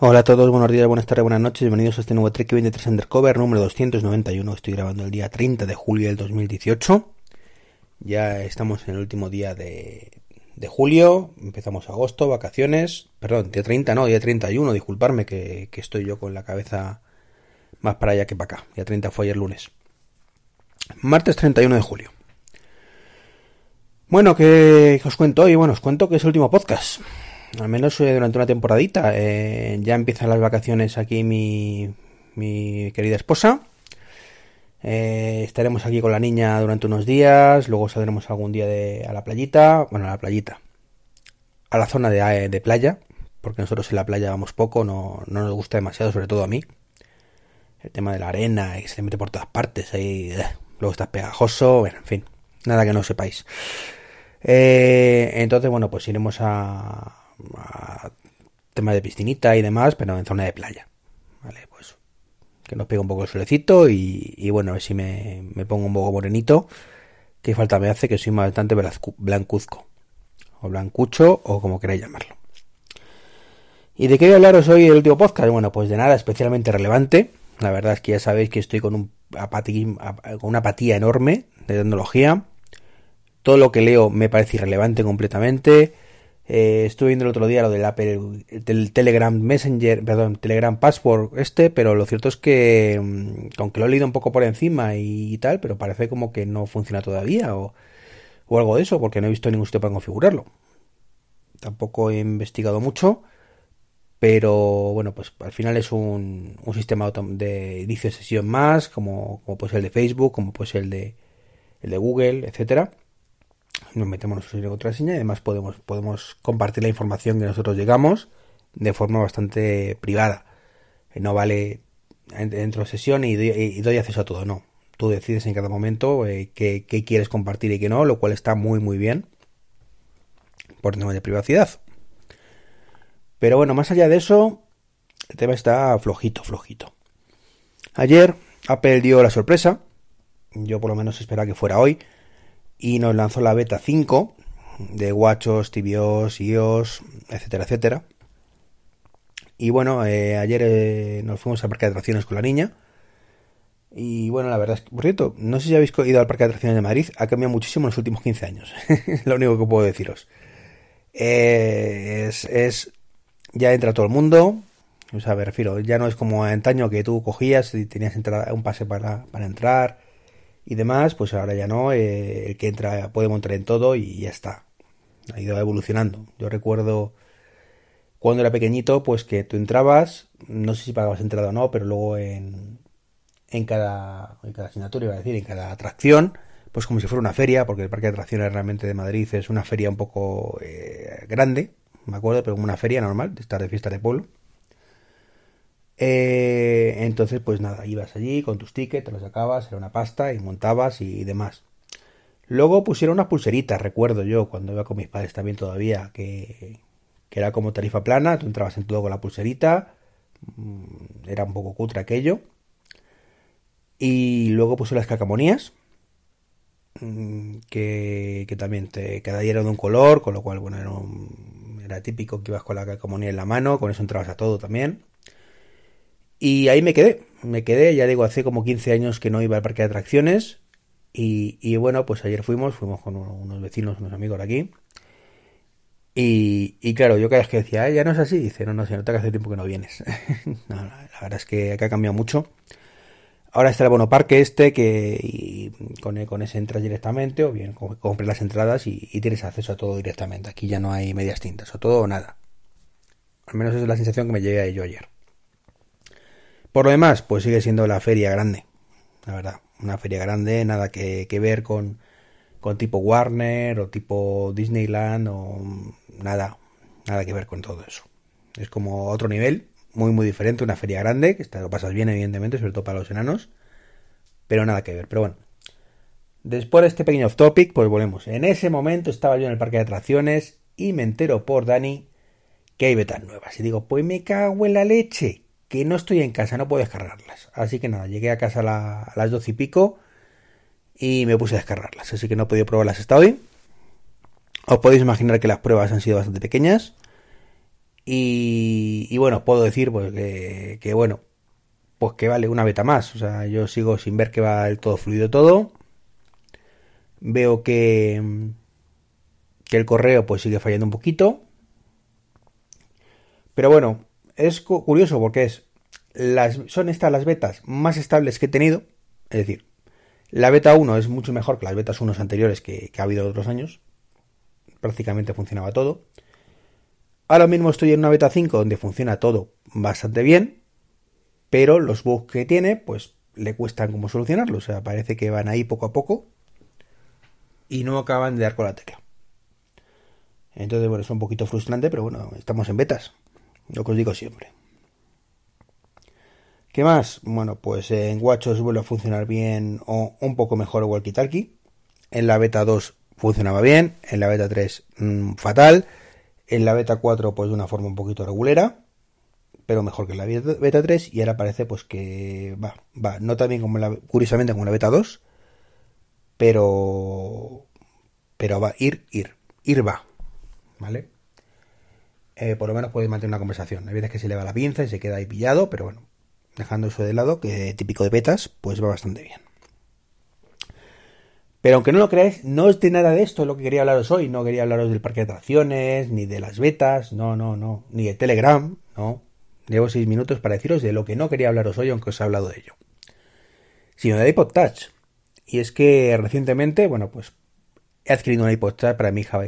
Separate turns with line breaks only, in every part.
Hola a todos, buenos días, buenas tardes, buenas noches, bienvenidos a este nuevo Trek 23 Undercover número 291. Estoy grabando el día 30 de julio del 2018. Ya estamos en el último día de, julio, empezamos agosto, vacaciones. Perdón, día 30 no, día 31, disculparme que, que estoy yo con la cabeza más para allá que para acá. Día 30 fue ayer lunes. Martes 31 de julio. Bueno, ¿qué, os cuento hoy? Bueno, os cuento que es el último podcast. Al menos eh, durante una temporadita. Eh, ya empiezan las vacaciones aquí mi, mi querida esposa. Eh, estaremos aquí con la niña durante unos días. Luego saldremos algún día de, a la playita. Bueno, a la playita. A la zona de, de playa. Porque nosotros en la playa vamos poco. No, no nos gusta demasiado, sobre todo a mí. El tema de la arena y se mete por todas partes. Ahí, luego estás pegajoso. Bueno, en fin. Nada que no sepáis. Eh, entonces, bueno, pues iremos a, a, tema de piscinita y demás, pero en zona de playa. Vale, pues que nos pegue un poco el solecito y, bueno, a ver si me, me, pongo un poco morenito. Que falta me hace que soy bastante blancuzco. O blancucho, o como queráis llamarlo. ¿Y de qué voy a hablaros hoy el último podcast? Bueno, pues de nada especialmente relevante. La verdad es que ya sabéis que estoy con, un con una apatía enorme de tecnología todo lo que leo me parece irrelevante completamente. Eh, estuve viendo el otro día lo del Apple, del Telegram Messenger, perdón, Telegram Passport este, pero lo cierto es que, mm, aunque lo he leído un poco por encima y, tal, pero parece como que no funciona todavía o, algo de eso, porque no he visto ningún sitio para configurarlo. Tampoco he investigado mucho, pero bueno, pues al final es un, un sistema de inicio sesión más, como, como puede el de Facebook, como puede el de, el de Google, etcétera nos metemos nuestra contraseña y además podemos, podemos compartir la información que nosotros llegamos de forma bastante privada. Eh, no vale dentro de sesión y doy, acceso a todo, no. Tú decides en cada momento eh, qué, quieres compartir y qué no, lo cual está muy muy bien por tema de privacidad. Pero bueno, más allá de eso, el tema está flojito, flojito. Ayer Apple dio la sorpresa, yo por lo menos esperaba que fuera hoy, y nos lanzó la beta 5 de WatchOS, tvOS, iOS, etcétera, etcétera. Y bueno, eh, ayer eh, nos fuimos al parque de atracciones con la niña. Y bueno, la verdad es que, por cierto, no sé si habéis ido al parque de atracciones de Madrid, ha cambiado muchísimo en los últimos 15 años. lo único que puedo deciros. Eh, es, es, ya entra todo el mundo. O sea, me refiero, ya no es como antaño que tú cogías y tenías un pase para, para entrar y demás, pues ahora ya no, eh, el que entra puede montar en todo y ya está. Ha ido evolucionando. Yo recuerdo cuando era pequeñito, pues que tú entrabas, no sé si pagabas entrada o no, pero luego en, en, cada, en cada asignatura, iba a decir, en cada atracción, pues como si fuera una feria, porque el parque de atracciones realmente de Madrid es una feria un poco eh, grande, me acuerdo, pero como una feria normal, de estar de fiesta de pueblo. Eh, entonces, pues nada, ibas allí con tus tickets, te los sacabas, era una pasta y montabas y demás. Luego pusieron unas pulseritas, recuerdo yo, cuando iba con mis padres también todavía, que, que era como tarifa plana, tú entrabas en todo con la pulserita, mm, era un poco cutre aquello. Y luego puse las cacamonías, mm, que, que también te, cada de un color, con lo cual, bueno, era, era típico que ibas con la cacamonía en la mano, con eso entrabas a todo también. Y ahí me quedé, me quedé, ya digo, hace como 15 años que no iba al parque de atracciones. Y, bueno, pues ayer fuimos, fuimos con unos vecinos, unos amigos de aquí. Y, claro, yo cada vez que decía, ya no es así, dice, no, no, se nota que hace tiempo que no vienes. la verdad es que acá ha cambiado mucho. Ahora está el bono parque este, que con, con, ese entras directamente, o bien compras las entradas y, y, tienes acceso a todo directamente. Aquí ya no hay medias tintas, o todo o nada. Al menos esa es la sensación que me llegué a ello ayer. Por lo demás, pues sigue siendo la feria grande, la verdad. Una feria grande, nada que, ver con, con tipo Warner o tipo Disneyland o nada, nada que ver con todo eso. Es como otro nivel, muy muy diferente, una feria grande, que lo pasas bien evidentemente, sobre todo para los enanos, pero nada que ver. Pero bueno, después de este pequeño off topic, pues volvemos. En ese momento estaba yo en el parque de atracciones y me entero por Dani que hay betas nuevas. Y digo, pues me cago en la leche que no estoy en casa, no puedo descargarlas. Así que nada, llegué a casa a, las doce y pico y me puse a descargarlas. Así que no he podido probarlas hasta hoy. Os podéis imaginar que las pruebas han sido bastante pequeñas. Y, bueno, puedo decir pues que, que, bueno, pues que vale una beta más. O sea, yo sigo sin ver que va el todo fluido todo. Veo que, que el correo pues sigue fallando un poquito. Pero bueno, es curioso porque es son estas las betas más estables que he tenido. Es decir, la beta 1 es mucho mejor que las betas 1 anteriores que, ha habido otros años. Prácticamente funcionaba todo. Ahora mismo estoy en una beta 5 donde funciona todo bastante bien, pero los bugs que tiene, pues le cuestan como solucionarlo. O sea, parece que van ahí poco a poco y no acaban de dar con la tecla. Entonces, bueno, es un poquito frustrante, pero bueno, estamos en betas. Lo que os digo siempre. ¿Qué más? Bueno, pues en WatchOS vuelve a funcionar bien o un poco mejor Walkie Talkie. En la beta 2 funcionaba bien, en la beta 3 mm, fatal en la beta 4 pues de una forma un poquito regulera, pero mejor que en la beta 3 y ahora parece pues que va, va, no tan bien como la, curiosamente como la beta 2, pero pero va, ir, ir, ir va, ¿vale? Eh, por lo menos puede mantener una conversación. Hay veces que se le va la pinza y se queda ahí pillado, pero bueno, dejando eso de lado, que típico de betas, pues va bastante bien. Pero aunque no lo creáis, no es de nada de esto lo que quería hablaros hoy. No quería hablaros del parque de atracciones, ni de las betas, no, no, no, ni de Telegram, no. Llevo seis minutos para deciros de lo que no quería hablaros hoy, aunque os he hablado de ello. Sino de iPod Touch. Y es que recientemente, bueno, pues he adquirido un iPod Touch para mi hija,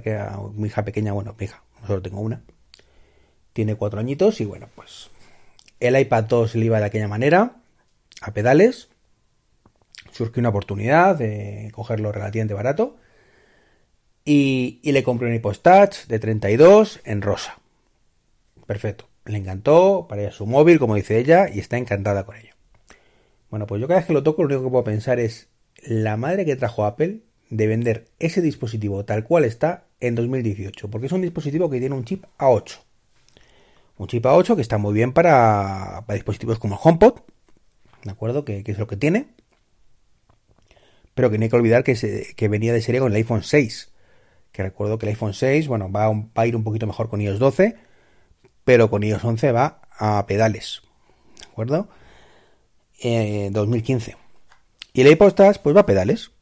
mi hija pequeña, bueno, mi hija, solo tengo una. Tiene cuatro añitos y bueno, pues el iPad 2 le iba de aquella manera, a pedales surgió una oportunidad de cogerlo relativamente barato. Y, le compré un iPod Touch de 32 en rosa. Perfecto. Le encantó, para su móvil, como dice ella, y está encantada con ello. Bueno, pues yo cada vez que lo toco, lo único que puedo pensar es la madre que trajo Apple de vender ese dispositivo tal cual está en 2018. Porque es un dispositivo que tiene un chip A8. Un chip A8 que está muy bien para, dispositivos como el HomePod. ¿De acuerdo? Que, es lo que tiene pero que no hay que olvidar que, que venía de serie con el iPhone 6. Que recuerdo que el iPhone 6, bueno, va a, ir un poquito mejor con iOS 12, pero con iOS 11 va a pedales. ¿De acuerdo? 2015. Eh, y el iPod pues va a pedales.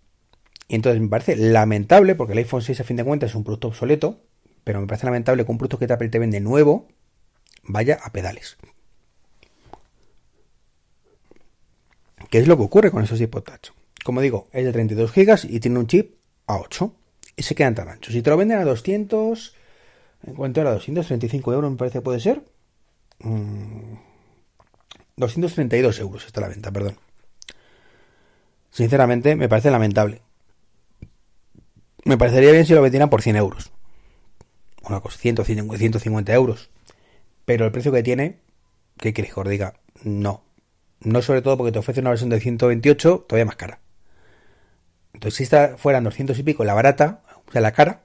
Y entonces me parece lamentable, porque el iPhone 6 a fin de cuentas es un producto obsoleto, pero me parece lamentable que un producto que Apple te vende nuevo vaya a pedales. ¿Qué es lo que ocurre con esos iPod? Como digo, es de 32 GB y tiene un chip a 8 y se quedan tan anchos. Si te lo venden a 200, en cuanto era 235 euros, me parece puede ser. 232 mm, euros está la venta, perdón. Sinceramente, me parece lamentable. Me parecería bien si lo vendieran por 100 euros. Una cosa, 150 euros. Pero el precio que tiene, ¿qué quieres que os diga? No. No sobre todo porque te ofrece una versión de 128 todavía más cara. Entonces, si esta fuera 200 y pico la barata, o sea, la cara,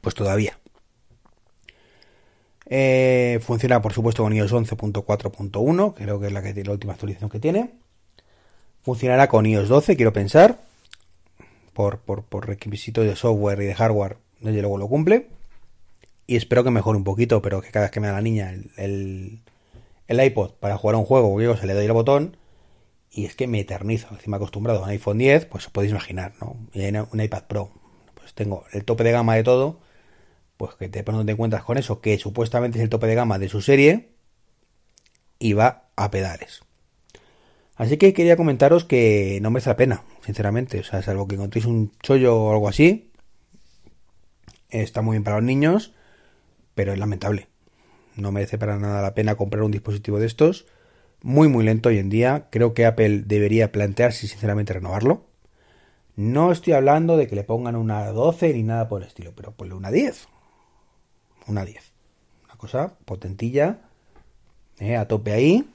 pues todavía. Eh, funciona, por supuesto, con iOS 11.4.1, creo que es la, que, la última actualización que tiene. Funcionará con iOS 12, quiero pensar. Por, por, por requisitos de software y de hardware, desde luego lo cumple. Y espero que mejore un poquito, pero que cada vez que me da la niña el, el, iPod para jugar a un juego, yo se le doy el botón y es que me eternizo. Encima acostumbrado a un iPhone 10, pues os podéis imaginar, ¿no? Y un iPad Pro. Pues tengo el tope de gama de todo. Pues que te pones te encuentras con eso, que supuestamente es el tope de gama de su serie. Y va a pedales. Así que quería comentaros que no merece la pena, sinceramente. O sea, salvo que encontréis un chollo o algo así. Está muy bien para los niños, pero es lamentable. No merece para nada la pena comprar un dispositivo de estos muy muy lento hoy en día. Creo que Apple debería plantearse sinceramente renovarlo. No estoy hablando de que le pongan una 12 ni nada por el estilo, pero ponle una 10. Una 10. Una cosa potentilla, eh, a tope ahí,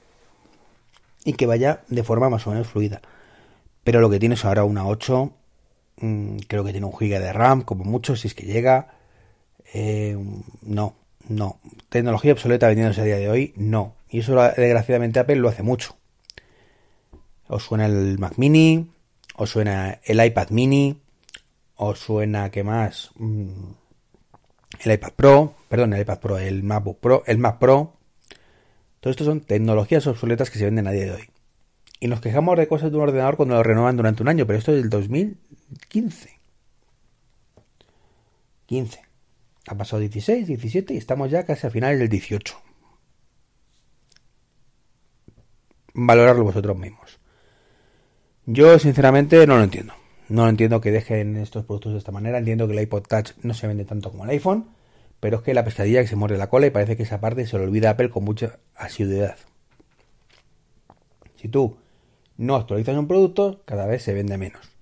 y que vaya de forma más o menos fluida. Pero lo que tiene es ahora una 8, mm, creo que tiene un giga de RAM, como mucho, si es que llega. Eh, no, no. Tecnología obsoleta vendiéndose a día de hoy, no. Y eso desgraciadamente Apple lo hace mucho. Os suena el Mac Mini, os suena el iPad Mini, os suena, ¿qué más? Mm, el iPad Pro, perdón, el iPad Pro, el MacBook Pro, el Mac Pro. Todo esto son tecnologías obsoletas que se venden a día de hoy. Y nos quejamos de cosas de un ordenador cuando lo renuevan durante un año, pero esto es del 2015. 15. Ha pasado 16, 17 y estamos ya casi a finales del 18. Valorarlo vosotros mismos. Yo sinceramente no lo entiendo. No lo entiendo que dejen estos productos de esta manera. Entiendo que el iPod Touch no se vende tanto como el iPhone, pero es que la pescadilla que se muerde la cola y parece que esa parte se lo olvida Apple con mucha asiduidad. Si tú no actualizas un producto, cada vez se vende menos.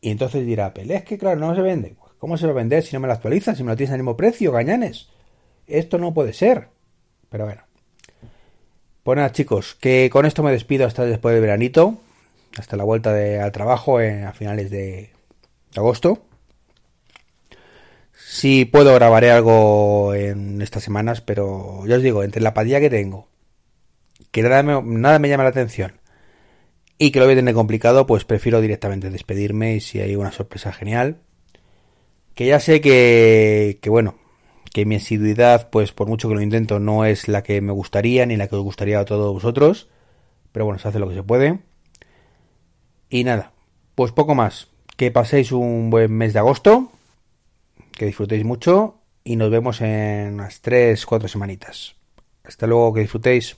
Y entonces dirá Apple, es que claro, no se vende. ¿Cómo se va a vender si no me lo actualizas, si me lo tienes al mismo precio, gañanes? Esto no puede ser. Pero bueno. Pues nada, chicos, que con esto me despido hasta después del veranito hasta la vuelta al trabajo a finales de agosto. Si puedo grabaré algo en estas semanas, pero ya os digo, entre la apatía que tengo, que nada me, nada me llama la atención y que lo voy a tener complicado, pues prefiero directamente despedirme y si hay una sorpresa genial. Que ya sé que, que bueno, que mi asiduidad, pues por mucho que lo intento, no es la que me gustaría ni la que os gustaría a todos vosotros, pero bueno, se hace lo que se puede. Y nada, pues poco más. Que paséis un buen mes de agosto, que disfrutéis mucho y nos vemos en unas 3-4 semanitas. Hasta luego, que disfrutéis.